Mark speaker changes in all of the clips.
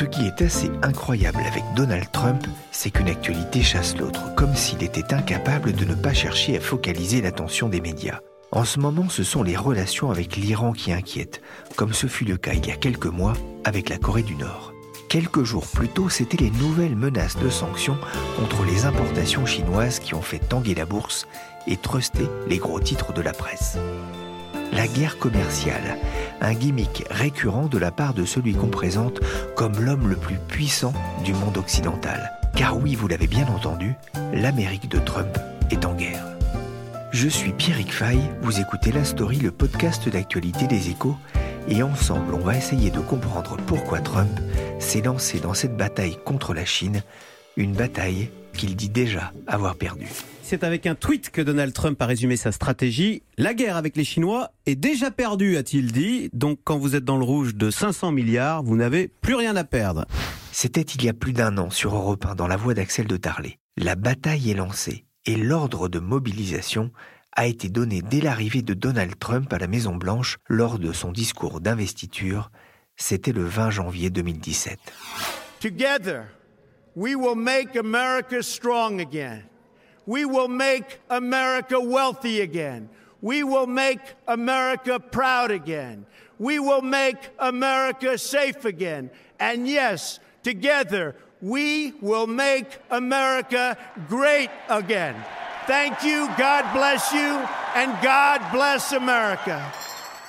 Speaker 1: Ce qui est assez incroyable avec Donald Trump, c'est qu'une actualité chasse l'autre, comme s'il était incapable de ne pas chercher à focaliser l'attention des médias. En ce moment, ce sont les relations avec l'Iran qui inquiètent, comme ce fut le cas il y a quelques mois avec la Corée du Nord. Quelques jours plus tôt, c'étaient les nouvelles menaces de sanctions contre les importations chinoises qui ont fait tanguer la bourse et truster les gros titres de la presse. La guerre commerciale, un gimmick récurrent de la part de celui qu'on présente comme l'homme le plus puissant du monde occidental. Car oui, vous l'avez bien entendu, l'Amérique de Trump est en guerre. Je suis Pierrick Fay, vous écoutez La Story, le podcast d'actualité des échos, et ensemble on va essayer de comprendre pourquoi Trump s'est lancé dans cette bataille contre la Chine, une bataille qu'il dit déjà avoir perdue.
Speaker 2: C'est avec un tweet que Donald Trump a résumé sa stratégie. La guerre avec les Chinois est déjà perdue, a-t-il dit. Donc quand vous êtes dans le rouge de 500 milliards, vous n'avez plus rien à perdre.
Speaker 1: C'était il y a plus d'un an sur Europe 1 dans la voix d'Axel de Tarlet. La bataille est lancée et l'ordre de mobilisation a été donné dès l'arrivée de Donald Trump à la Maison Blanche lors de son discours d'investiture. C'était le 20 janvier 2017.
Speaker 3: Together, we will make America strong again. We will make America wealthy again. We will make America proud again. We will make America safe again. And yes, together, we will make America great again. Thank you, God bless you, and God bless America.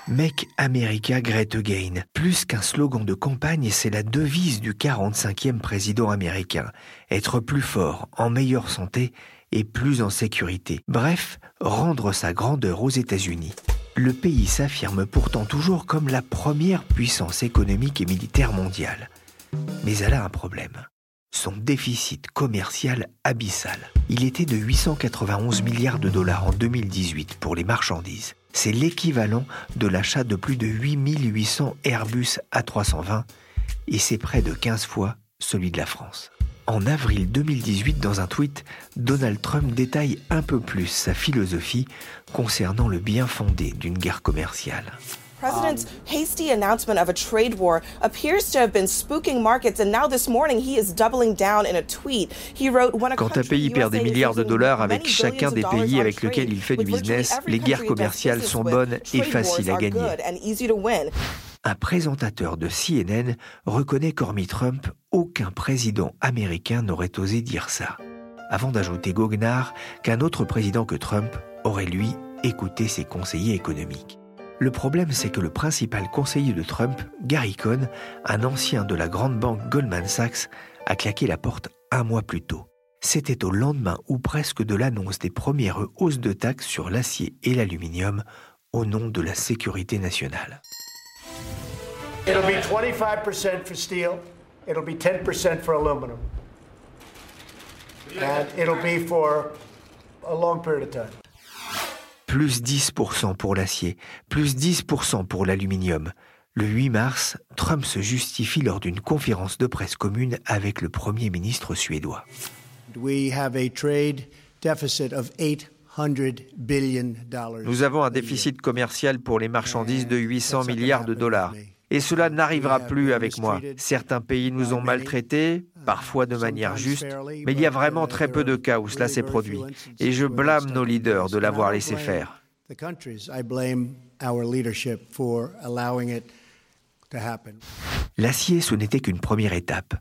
Speaker 1: Make America Great Again. Plus qu'un slogan de campagne, c'est la devise du 45e président américain. Être plus fort, en meilleure santé et plus en sécurité. Bref, rendre sa grandeur aux États-Unis. Le pays s'affirme pourtant toujours comme la première puissance économique et militaire mondiale. Mais elle a un problème. Son déficit commercial abyssal. Il était de 891 milliards de dollars en 2018 pour les marchandises. C'est l'équivalent de l'achat de plus de 8800 Airbus A320 et c'est près de 15 fois celui de la France. En avril 2018, dans un tweet, Donald Trump détaille un peu plus sa philosophie concernant le bien fondé d'une guerre commerciale.
Speaker 4: President's hasty announcement of a trade war appears to have been spooking markets, and now this morning he is doubling down in a tweet. He wrote, When a
Speaker 1: Quand un pays perd des milliards de dollars avec chacun des pays avec lequel
Speaker 4: trade,
Speaker 1: il fait du business, les guerres commerciales sont bonnes et faciles à gagner. Un présentateur de CNN reconnaît qu'hormis Trump, aucun président américain n'aurait osé dire ça. Avant d'ajouter goguenard qu'un autre président que Trump aurait lui écouté ses conseillers économiques. Le problème, c'est que le principal conseiller de Trump, Gary Cohn, un ancien de la grande banque Goldman Sachs, a claqué la porte un mois plus tôt. C'était au lendemain ou presque de l'annonce des premières hausses de taxes sur l'acier et l'aluminium au nom de la sécurité nationale.
Speaker 3: It'll be 25% for steel, it'll be 10% for aluminum. And it'll be for a long period of time.
Speaker 1: plus 10% pour l'acier, plus 10% pour l'aluminium. Le 8 mars, Trump se justifie lors d'une conférence de presse commune avec le Premier ministre suédois.
Speaker 3: We have a trade deficit of 800 billion dollars.
Speaker 1: Nous avons un déficit commercial pour les marchandises de 800 milliards de dollars. Et cela n'arrivera plus avec moi. Certains pays nous ont maltraités, parfois de manière juste, mais il y a vraiment très peu de cas où cela s'est produit. Et je blâme nos leaders de l'avoir laissé faire. L'acier, ce n'était qu'une première étape.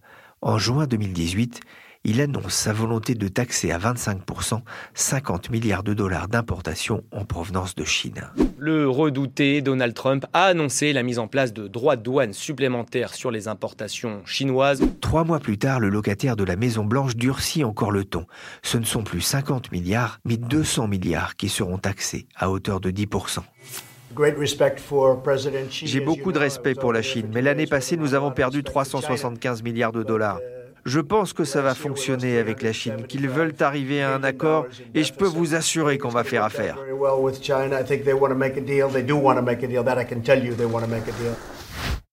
Speaker 1: En juin 2018, il annonce sa volonté de taxer à 25% 50 milliards de dollars d'importation en provenance de Chine.
Speaker 5: Le redouté Donald Trump a annoncé la mise en place de droits de douane supplémentaires sur les importations chinoises.
Speaker 1: Trois mois plus tard, le locataire de la Maison-Blanche durcit encore le ton. Ce ne sont plus 50 milliards, mais 200 milliards qui seront taxés à hauteur de 10%.
Speaker 6: J'ai beaucoup de respect pour la Chine, mais l'année passée, nous avons perdu 375 milliards de dollars. Je pense que ça va fonctionner avec la Chine, qu'ils veulent arriver à un accord et je peux vous assurer qu'on va faire affaire.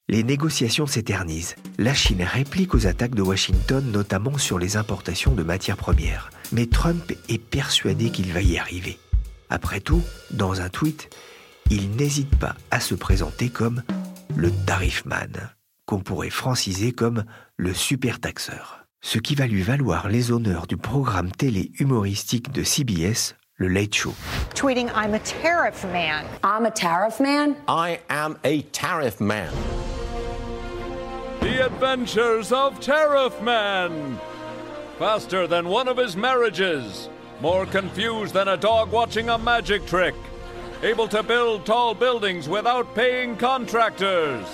Speaker 1: Les négociations s'éternisent. La Chine réplique aux attaques de Washington, notamment sur les importations de matières premières. Mais Trump est persuadé qu'il va y arriver. Après tout, dans un tweet, il n'hésite pas à se présenter comme le tarifman qu'on pourrait franciser comme le super taxeur. Ce qui va lui valoir les honneurs du programme télé humoristique de CBS, le Late Show.
Speaker 7: Tweeting I'm a tariff man.
Speaker 8: I'm a tariff man?
Speaker 9: I am a tariff man.
Speaker 10: The adventures of Tariff Man. Faster than one of his marriages. More confused than a dog watching a magic trick. Able to build tall buildings without paying contractors.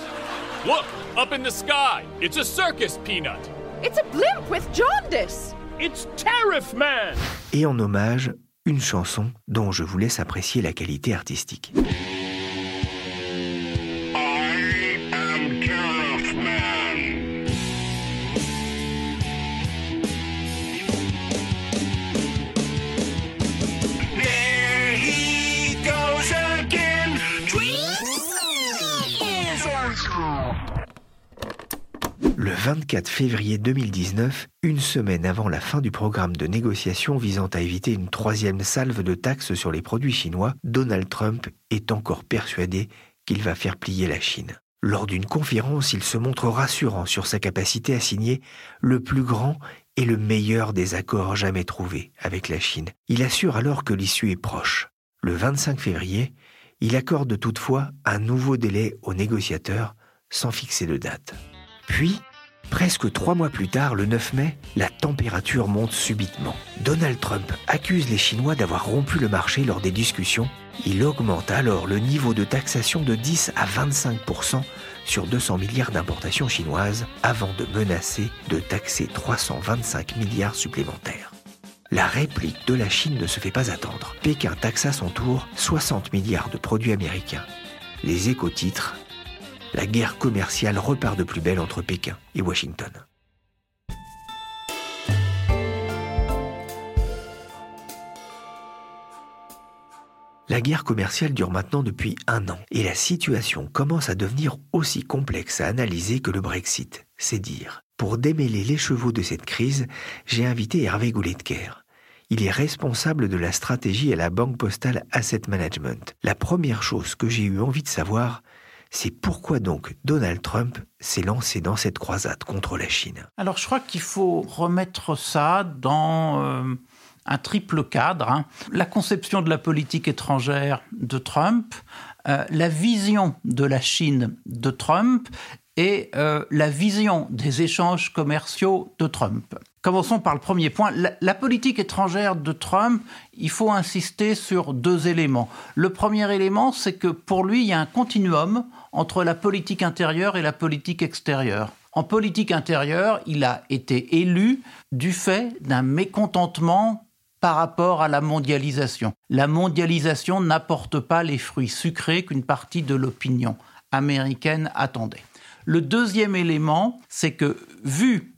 Speaker 11: Look, up in the sky. It's a circus peanut.
Speaker 7: It's a blimp with jaundice.
Speaker 11: It's Tariff Man.
Speaker 1: Et en hommage, une chanson dont je vous laisse apprécier la qualité artistique. Le 24 février 2019, une semaine avant la fin du programme de négociation visant à éviter une troisième salve de taxes sur les produits chinois, Donald Trump est encore persuadé qu'il va faire plier la Chine. Lors d'une conférence, il se montre rassurant sur sa capacité à signer le plus grand et le meilleur des accords jamais trouvés avec la Chine. Il assure alors que l'issue est proche. Le 25 février, il accorde toutefois un nouveau délai aux négociateurs sans fixer de date. Puis, presque trois mois plus tard, le 9 mai, la température monte subitement. Donald Trump accuse les Chinois d'avoir rompu le marché lors des discussions. Il augmente alors le niveau de taxation de 10 à 25% sur 200 milliards d'importations chinoises avant de menacer de taxer 325 milliards supplémentaires. La réplique de la Chine ne se fait pas attendre. Pékin taxe à son tour 60 milliards de produits américains. Les éco-titres la guerre commerciale repart de plus belle entre Pékin et Washington. La guerre commerciale dure maintenant depuis un an et la situation commence à devenir aussi complexe à analyser que le Brexit, c'est dire. Pour démêler les chevaux de cette crise, j'ai invité Hervé Gouletker. Il est responsable de la stratégie à la Banque Postale Asset Management. La première chose que j'ai eu envie de savoir, c'est pourquoi donc Donald Trump s'est lancé dans cette croisade contre la Chine.
Speaker 12: Alors je crois qu'il faut remettre ça dans euh, un triple cadre. Hein. La conception de la politique étrangère de Trump, euh, la vision de la Chine de Trump et euh, la vision des échanges commerciaux de Trump. Commençons par le premier point. La, politique étrangère de Trump, il faut insister sur deux éléments. Le premier élément, c'est que pour lui, il y a un continuum entre la politique intérieure et la politique extérieure. En politique intérieure, il a été élu du fait d'un mécontentement par rapport à la mondialisation. La mondialisation n'apporte pas les fruits sucrés qu'une partie de l'opinion américaine attendait. Le deuxième élément, c'est que vu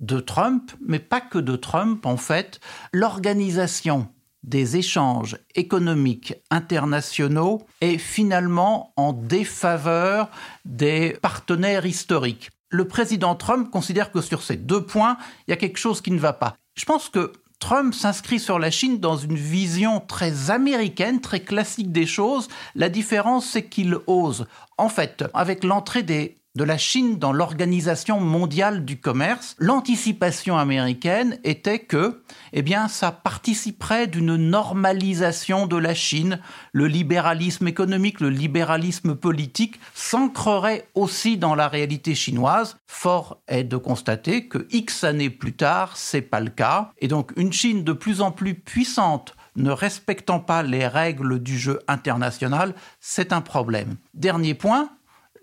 Speaker 12: de Trump, mais pas que de Trump en fait, l'organisation des échanges économiques internationaux est finalement en défaveur des partenaires historiques. Le président Trump considère que sur ces deux points, il y a quelque chose qui ne va pas. Je pense que Trump s'inscrit sur la Chine dans une vision très américaine, très classique des choses. La différence, c'est qu'il ose. En fait, avec l'entrée des de la Chine dans l'organisation mondiale du commerce, l'anticipation américaine était que, eh bien, ça participerait d'une normalisation de la Chine. Le libéralisme économique, le libéralisme politique s'ancrerait aussi dans la réalité chinoise. Fort est de constater que X années plus tard, c'est pas le cas. Et donc, une Chine de plus en plus puissante, ne respectant pas les règles du jeu international, c'est un problème. Dernier point,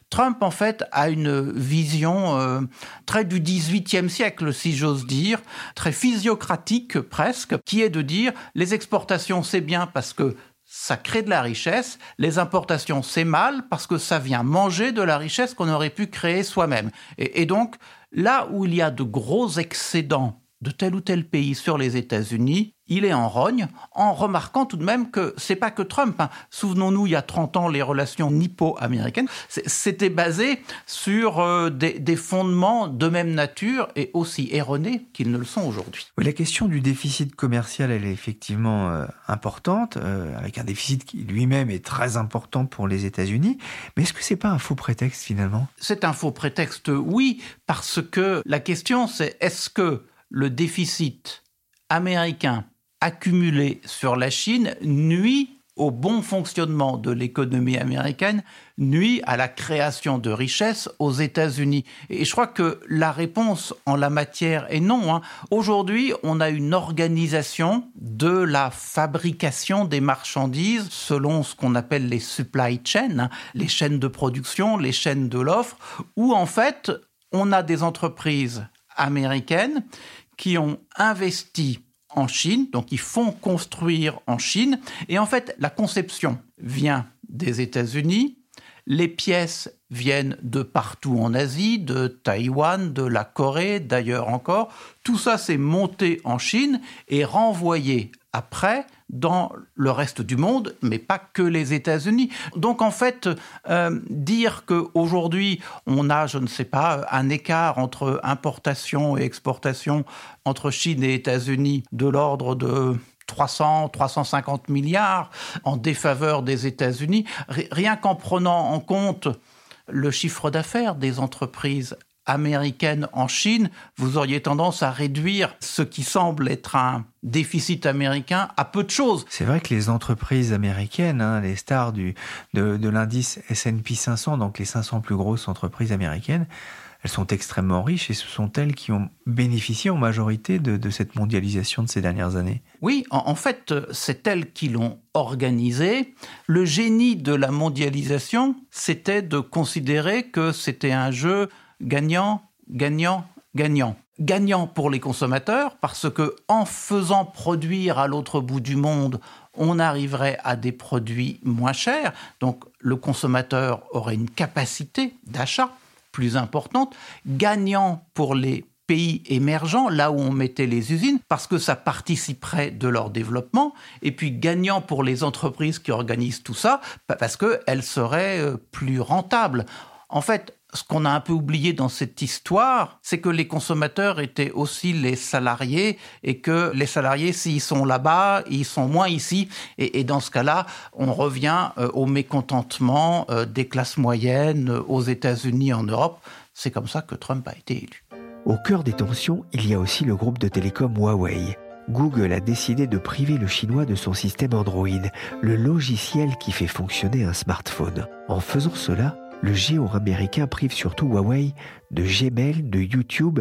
Speaker 12: Trump, en fait, a une vision euh, très du XVIIIe siècle, si j'ose dire, très physiocratique presque, qui est de dire les exportations, c'est bien parce que ça crée de la richesse, les importations, c'est mal parce que ça vient manger de la richesse qu'on aurait pu créer soi-même. et donc, là où il y a de gros excédents de tel ou tel pays sur les États-Unis, il est en rogne, en remarquant tout de même que c'est pas que Trump. Hein. Souvenons-nous, il y a 30 ans, les relations nippo-américaines, c'était basé sur euh, des, fondements de même nature et aussi erronés qu'ils ne le sont aujourd'hui.
Speaker 1: la question du déficit commercial, elle est effectivement euh, importante, euh, avec un déficit qui lui-même est très important pour les États-Unis. Mais est-ce que c'est pas un faux prétexte finalement?
Speaker 12: C'est un faux prétexte, oui, parce que la question c'est est-ce que le déficit américain accumulé sur la Chine nuit au bon fonctionnement de l'économie américaine, nuit à la création de richesses aux États-Unis. Et je crois que la réponse en la matière est non. Hein. Aujourd'hui, on a une organisation de la fabrication des marchandises selon ce qu'on appelle les supply chains, hein, les chaînes de production, les chaînes de l'offre, où en fait, on a des entreprises américaines qui ont investi en Chine, donc ils font construire en Chine. Et en fait, la conception vient des États-Unis, les pièces viennent de partout en Asie, de Taïwan, de la Corée, d'ailleurs encore. Tout ça s'est monté en Chine et renvoyé après dans le reste du monde, mais pas que les États-Unis. Donc en fait, euh, dire qu'aujourd'hui on a, je ne sais pas, un écart entre importation et exportation entre Chine et États-Unis de l'ordre de 300, 350 milliards en défaveur des États-Unis, rien qu'en prenant en compte le chiffre d'affaires des entreprises américaine en Chine, vous auriez tendance à réduire ce qui semble être un déficit américain à peu de choses.
Speaker 1: C'est vrai que les entreprises américaines, hein, les stars du, de, l'indice S&P 500, donc les 500 plus grosses entreprises américaines, elles sont extrêmement riches et ce sont elles qui ont bénéficié en majorité de, cette mondialisation de ces dernières années.
Speaker 12: Oui, en, fait, c'est elles qui l'ont organisé. Le génie de la mondialisation, c'était de considérer que c'était un jeu gagnant, gagnant, gagnant. Gagnant pour les consommateurs parce que en faisant produire à l'autre bout du monde, on arriverait à des produits moins chers. Donc le consommateur aurait une capacité d'achat plus importante. Gagnant pour les pays émergents, là où on mettait les usines, parce que ça participerait de leur développement, et puis gagnant pour les entreprises qui organisent tout ça, parce qu'elles seraient euh, plus rentables. En fait, ce qu'on a un peu oublié dans cette histoire, c'est que les consommateurs étaient aussi les salariés et que les salariés, s'ils sont là-bas, ils sont moins ici. Et, dans ce cas-là, on revient euh, au mécontentement euh, des classes moyennes euh, aux États-Unis, en Europe. C'est comme ça que Trump a été élu.
Speaker 1: Au cœur des tensions, il y a aussi le groupe de télécom Huawei. Google a décidé de priver le chinois de son système Android, le logiciel qui fait fonctionner un smartphone. En faisant cela, le géant américain prive surtout Huawei de Gmail, de YouTube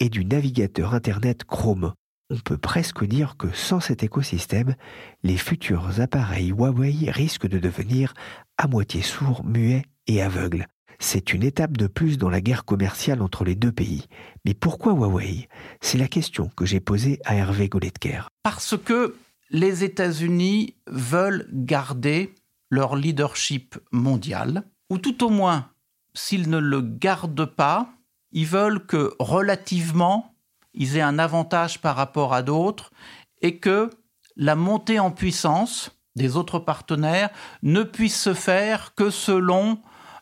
Speaker 1: et du navigateur Internet Chrome. On peut presque dire que sans cet écosystème, les futurs appareils Huawei risquent de devenir à moitié sourds, muets et aveugles. C'est une étape de plus dans la guerre commerciale entre les deux pays. Mais pourquoi Huawei? C'est la question que j'ai posée à Hervé Goletker.
Speaker 12: Parce que les États-Unis veulent garder leur leadership mondial ou tout au moins, s'ils ne le gardent pas, ils veulent que relativement, ils aient un avantage par rapport à d'autres et que la montée en puissance des autres partenaires ne puisse se faire que selon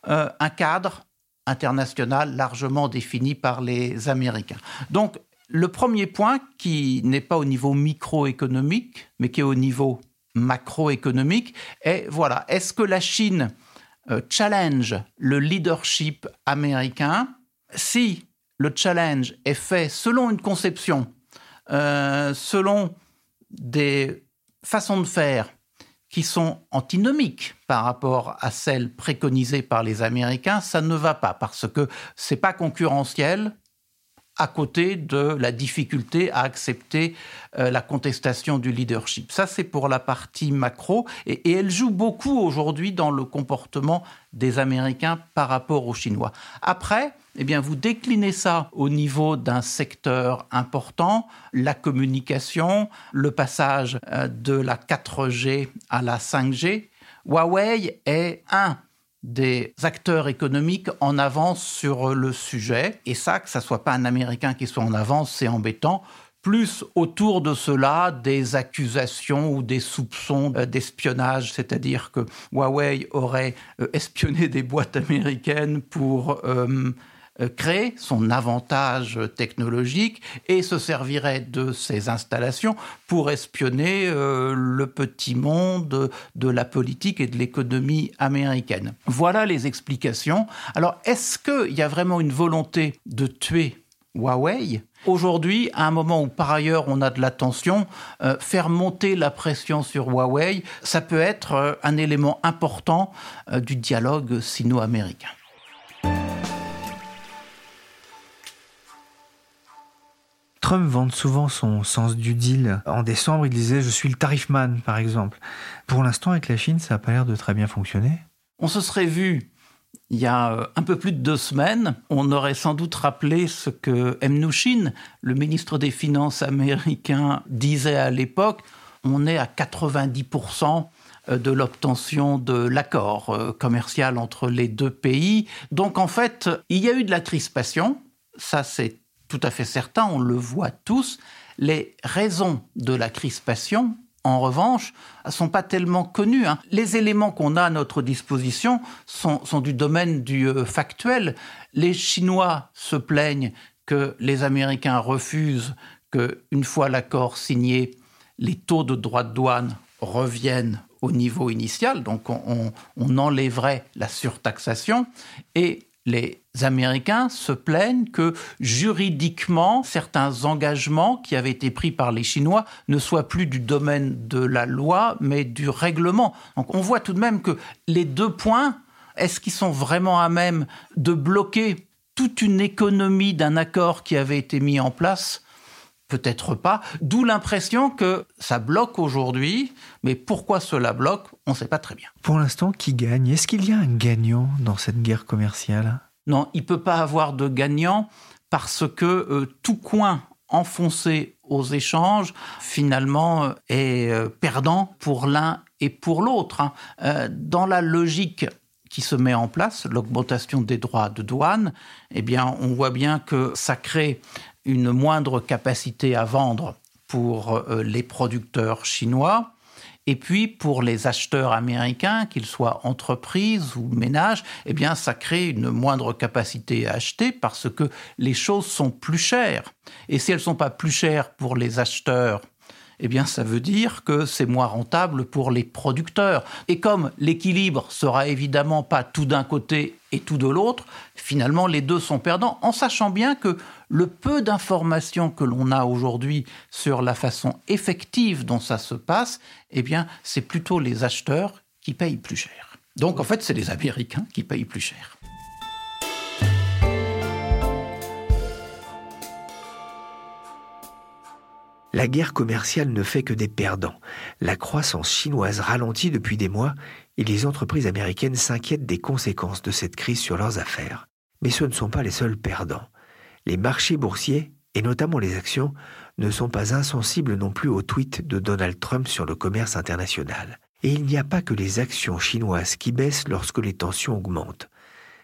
Speaker 12: euh, un cadre international largement défini par les Américains. Donc, le premier point, qui n'est pas au niveau microéconomique, mais qui est au niveau macroéconomique, est voilà, est-ce que la Chine challenge le leadership américain, si le challenge est fait selon une conception, euh, selon des façons de faire qui sont antinomiques par rapport à celles préconisées par les Américains, ça ne va pas parce que c'est pas concurrentiel à côté de la difficulté à accepter euh, la contestation du leadership. Ça, c'est pour la partie macro, et, elle joue beaucoup aujourd'hui dans le comportement des Américains par rapport aux Chinois. Après, eh bien, vous déclinez ça au niveau d'un secteur important, la communication, le passage euh, de la 4G à la 5G. Huawei est un des acteurs économiques en avance sur le sujet. Et ça, que ça soit pas un Américain qui soit en avance, c'est embêtant plus autour de cela des accusations ou des soupçons euh, d'espionnage, c'est-à-dire que Huawei aurait euh, espionné des boîtes américaines pour euh, euh, créer son avantage technologique et se servirait de ces installations pour espionner euh, le petit monde de la politique et de l'économie américaine. Voilà les explications. Alors, est-ce qu'il y a vraiment une volonté de tuer Huawei? Aujourd'hui, à un moment où par ailleurs on a de la tension, euh, faire monter la pression sur Huawei, ça peut être un élément important du dialogue sino-américain.
Speaker 1: Trump vante souvent son sens du deal. En décembre, il disait Je suis le tarifman, par exemple. Pour l'instant, avec la Chine, ça n'a pas l'air de très bien fonctionner.
Speaker 12: On se serait vu il y a euh, un peu plus de deux semaines, on aurait sans doute rappelé ce que M. Mnuchin, le ministre des Finances américain, disait à l'époque. On est à 90% de l'obtention de l'accord euh, commercial entre les deux pays. Donc en fait, il y a eu de la crispation, ça c'est tout à fait certain, on le voit tous. Les raisons de la crispation, en revanche, sont pas tellement connues. Hein. Les éléments qu'on a à notre disposition sont, du domaine du euh, factuel. Les Chinois se plaignent que les Américains refusent que, une fois l'accord signé, les taux de droits de douane reviennent au niveau initial, donc on, on, on enlèverait la surtaxation, et les Américains se plaignent que juridiquement, certains engagements qui avaient été pris par les Chinois ne soient plus du domaine de la loi, mais du règlement. Donc on voit tout de même que les deux points, est-ce qu'ils sont vraiment à même de bloquer toute une économie d'un accord qui avait été mis en place Peut-être pas. D'où l'impression que ça bloque aujourd'hui, mais pourquoi cela bloque, on ne sait pas très bien.
Speaker 1: Pour l'instant, qui gagne? Est-ce qu'il y a un gagnant dans cette guerre commerciale?
Speaker 12: Non, il ne peut pas avoir de gagnant parce que euh, tout coin enfoncé aux échanges, finalement, euh, est euh, perdant pour l'un et pour l'autre. Hein. Euh, dans la logique qui se met en place, l'augmentation des droits de douane, eh bien, on voit bien que ça crée une moindre capacité à vendre pour euh, les producteurs chinois. Et puis pour les acheteurs américains, qu'ils soient entreprises ou ménages, eh bien ça crée une moindre capacité à acheter parce que les choses sont plus chères. Et si elles sont pas plus chères pour les acheteurs, eh bien ça veut dire que c'est moins rentable pour les producteurs. Et comme l'équilibre sera évidemment pas tout d'un côté et tout de l'autre, finalement les deux sont perdants, en sachant bien que le peu d'informations que l'on a aujourd'hui sur la façon effective dont ça se passe, eh bien c'est plutôt les acheteurs qui payent plus cher. Donc en fait c'est les Américains qui payent plus cher.
Speaker 1: La guerre commerciale ne fait que des perdants. La croissance chinoise ralentit depuis des mois et les entreprises américaines s'inquiètent des conséquences de cette crise sur leurs affaires. Mais ce ne sont pas les seuls perdants. Les marchés boursiers, et notamment les actions, ne sont pas insensibles non plus aux tweets de Donald Trump sur le commerce international. Et il n'y a pas que les actions chinoises qui baissent lorsque les tensions augmentent.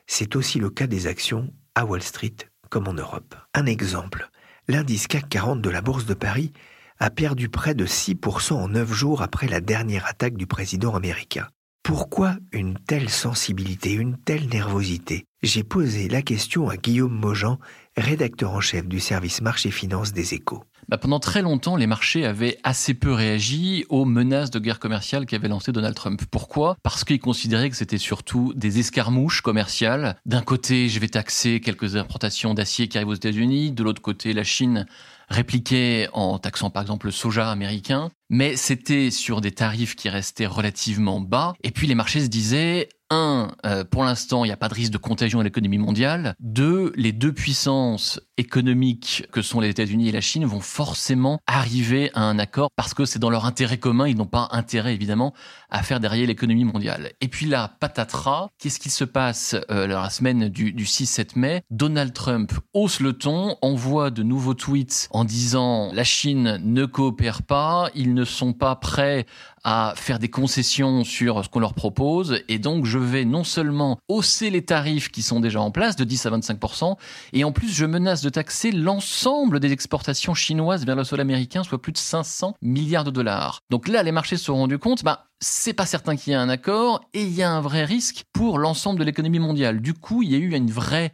Speaker 1: C'est aussi le cas des actions à Wall Street comme en Europe. Un exemple l'indice CAC 40 de la Bourse de Paris a perdu près de 6% en 9 jours après la dernière attaque du président américain. Pourquoi une telle sensibilité, une telle nervosité? J'ai posé la question à Guillaume Mojan, rédacteur en chef du service marché finance des échos.
Speaker 8: bah, Pendant très longtemps, les marchés avaient assez peu réagi aux menaces de guerre commerciale qu'avait lancé Donald Trump. Pourquoi? Parce qu'ils considéraient que c'était surtout des escarmouches commerciales. D'un côté, je vais taxer quelques importations d'acier qui arrivent aux États-Unis. De l'autre côté, la Chine répliquait en taxant par exemple le soja américain, mais c'était sur des tarifs qui restaient relativement bas. Et puis les marchés se disaient, un, euh, pour l'instant, il n'y a pas de risque de contagion à l'économie mondiale. Deux, les deux puissances économiques que sont les États-Unis et la Chine vont forcément arriver à un accord parce que c'est dans leur intérêt commun. Ils n'ont pas intérêt, évidemment, à faire derrière l'économie mondiale. Et puis là, patatras, qu'est-ce qui se passe euh, la semaine du, du 6-7 mai? Donald Trump hausse le ton, envoie de nouveaux tweets en disant la Chine ne coopère pas, ils ne sont pas prêts à faire des concessions sur ce qu'on leur propose et donc je vais non seulement hausser les tarifs qui sont déjà en place de 10 à 25% et en plus je menace de taxer l'ensemble des exportations chinoises vers le sol américain soit plus de 500 milliards de dollars. Donc là les marchés se sont rendus compte bah c'est pas certain qu'il y ait un accord et il y a un vrai risque pour l'ensemble de l'économie mondiale. Du coup, il y a eu une vraie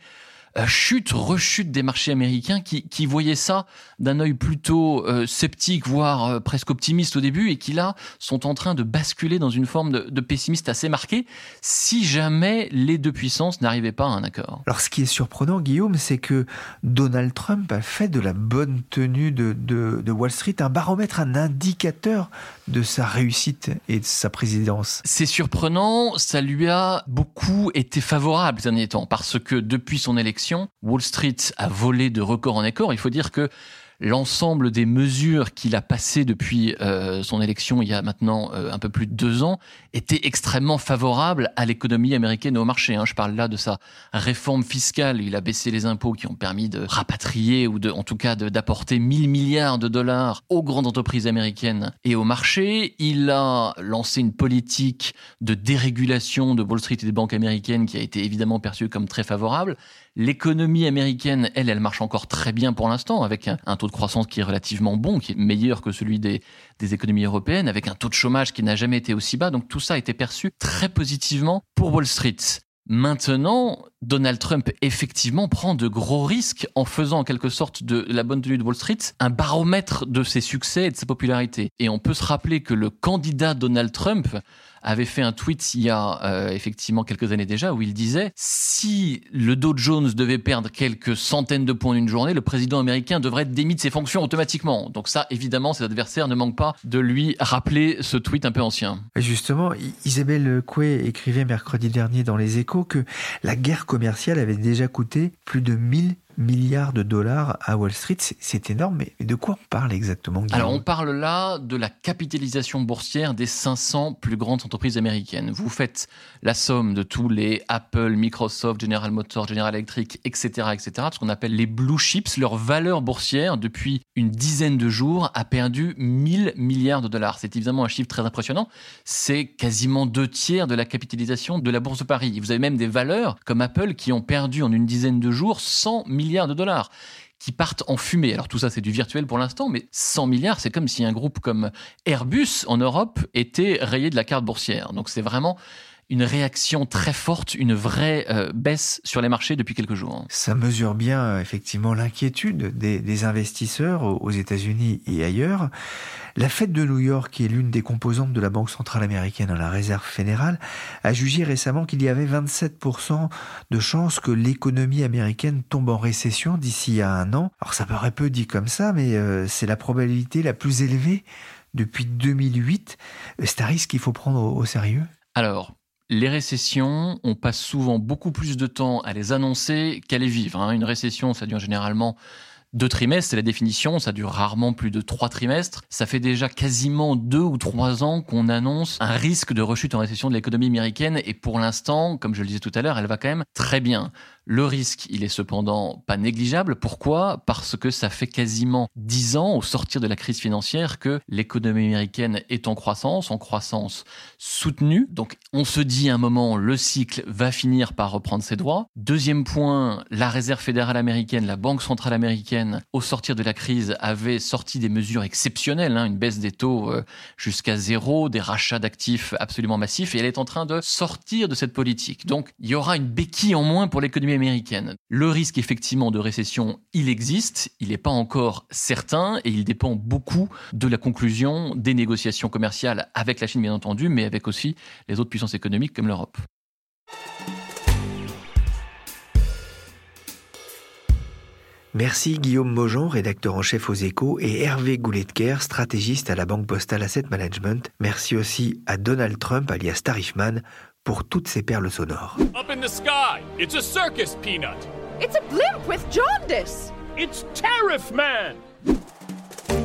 Speaker 8: chute, rechute des marchés américains qui, voyaient ça d'un œil plutôt euh, sceptique, voire euh, presque optimiste au début, et qui là sont en train de basculer dans une forme de, de pessimiste assez marquée, si jamais les deux puissances n'arrivaient pas à un accord.
Speaker 1: Alors ce qui est surprenant, Guillaume, c'est que Donald Trump a fait de la bonne tenue de, de Wall Street un baromètre, un indicateur de sa réussite et de sa présidence.
Speaker 8: C'est surprenant, ça lui a beaucoup été favorable ces derniers temps, parce que depuis son élection, Wall Street a volé de record en accord. Il faut dire que l'ensemble des mesures qu'il a passées depuis euh, son élection il y a maintenant euh, un peu plus de deux ans étaient extrêmement favorables à l'économie américaine et au marché. Hein. Je parle là de sa réforme fiscale. Il a baissé les impôts qui ont permis de rapatrier ou de, en tout cas d'apporter 1000 milliards de dollars aux grandes entreprises américaines et au marché. Il a lancé une politique de dérégulation de Wall Street et des banques américaines qui a été évidemment perçue comme très favorable. L'économie américaine, elle, elle marche encore très bien pour l'instant, avec un, taux de croissance qui est relativement bon, qui est meilleur que celui des, des économies européennes, avec un taux de chômage qui n'a jamais été aussi bas. Donc tout ça a été perçu très positivement pour Wall Street. Maintenant, Donald Trump effectivement prend de gros risques en faisant en quelque sorte de la bonne tenue de Wall Street un baromètre de ses succès et de sa popularité. Et on peut se rappeler que le candidat Donald Trump avait fait un tweet il y a euh, effectivement quelques années déjà où il disait si le Dow Jones devait perdre quelques centaines de points une journée, le président américain devrait être démis de ses fonctions automatiquement. Donc ça, évidemment, ses adversaires ne manquent pas de lui rappeler ce tweet un peu ancien.
Speaker 1: Justement, Isabelle Coué écrivait mercredi dernier dans Les Échos que la guerre commerciale avait déjà coûté plus de 1000 milliards de dollars à Wall Street. C'est énorme, mais de quoi on parle exactement
Speaker 8: Alors on parle là de la capitalisation boursière des 500 plus grandes entreprises américaines. Vous faites la somme de tous les Apple, Microsoft, General Motors, General Electric, etc., etc., ce qu'on appelle les blue chips. Leur valeur boursière depuis une dizaine de jours a perdu 1000 milliards de dollars. C'est évidemment un chiffre très impressionnant. C'est quasiment deux tiers de la capitalisation de la bourse de Paris. Vous avez même des valeurs comme Apple qui ont perdu en une dizaine de jours 100 milliards milliards de dollars qui partent en fumée. Alors tout ça, c'est du virtuel pour l'instant, mais 100 milliards, c'est comme si un groupe comme Airbus en Europe était rayé de la carte boursière. Donc c'est vraiment une réaction très forte, une vraie euh, baisse sur les marchés depuis quelques jours.
Speaker 1: Ça mesure bien euh, effectivement l'inquiétude des, investisseurs aux, États-Unis et ailleurs. La Fed de New York, qui est l'une des composantes de la Banque centrale américaine dans la Réserve fédérale, a jugé récemment qu'il y avait 27% de chances que l'économie américaine tombe en récession d'ici à un an. Alors ça paraît peu dit comme ça, mais euh, c'est la probabilité la plus élevée depuis 2008. C'est un risque qu'il faut prendre au, au sérieux?
Speaker 8: Alors, les récessions, on passe souvent beaucoup plus de temps à les annoncer qu'à les vivre. Hein. Une récession, ça dure généralement deux trimestres, c'est la définition, ça dure rarement plus de trois trimestres. Ça fait déjà quasiment deux ou trois ans qu'on annonce un risque de rechute en récession de l'économie américaine et pour l'instant, comme je le disais tout à l'heure, elle va quand même très bien. Le risque, il est cependant pas négligeable. Pourquoi? Parce que ça fait quasiment dix ans, au sortir de la crise financière, que l'économie américaine est en croissance, en croissance soutenue. Donc on se dit à un moment, le cycle va finir par reprendre ses droits. Deuxième point, la Réserve fédérale américaine, la Banque centrale américaine, américaine, au sortir de la crise, avait sorti des mesures exceptionnelles, hein, une baisse des taux euh, jusqu'à zéro, des rachats d'actifs absolument massifs, et elle est en train de sortir de cette politique. Donc il y aura une béquille en moins pour l'économie Le risque effectivement de récession, il existe, il n'est pas encore certain, et il dépend beaucoup de la conclusion des négociations commerciales avec la Chine bien entendu, mais avec aussi les autres puissances économiques comme l'Europe.
Speaker 1: Merci Guillaume Mojan, rédacteur en chef aux échos, et Hervé Gouletker, stratégiste à la Banque Postale Asset Management. Merci aussi à Donald Trump, alias Tarifman, pour toutes ces perles sonores.
Speaker 11: Up in the sky, it's a circus, Peanut.
Speaker 7: It's a blimp with jaundice.
Speaker 11: It's Tariff Man.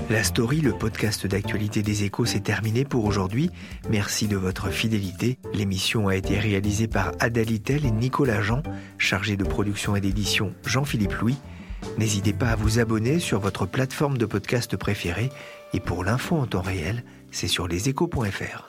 Speaker 1: La story, le podcast d'actualité des échos, s'est terminé pour aujourd'hui. Merci de votre fidélité. L'émission a été réalisée par Ada Littel et Nicolas Jean, chargé de production et d'édition Jean-Philippe Louis. N'hésitez pas à vous abonner sur votre plateforme de podcast préférée et pour l'info en temps réel, c'est sur leséchos.fr.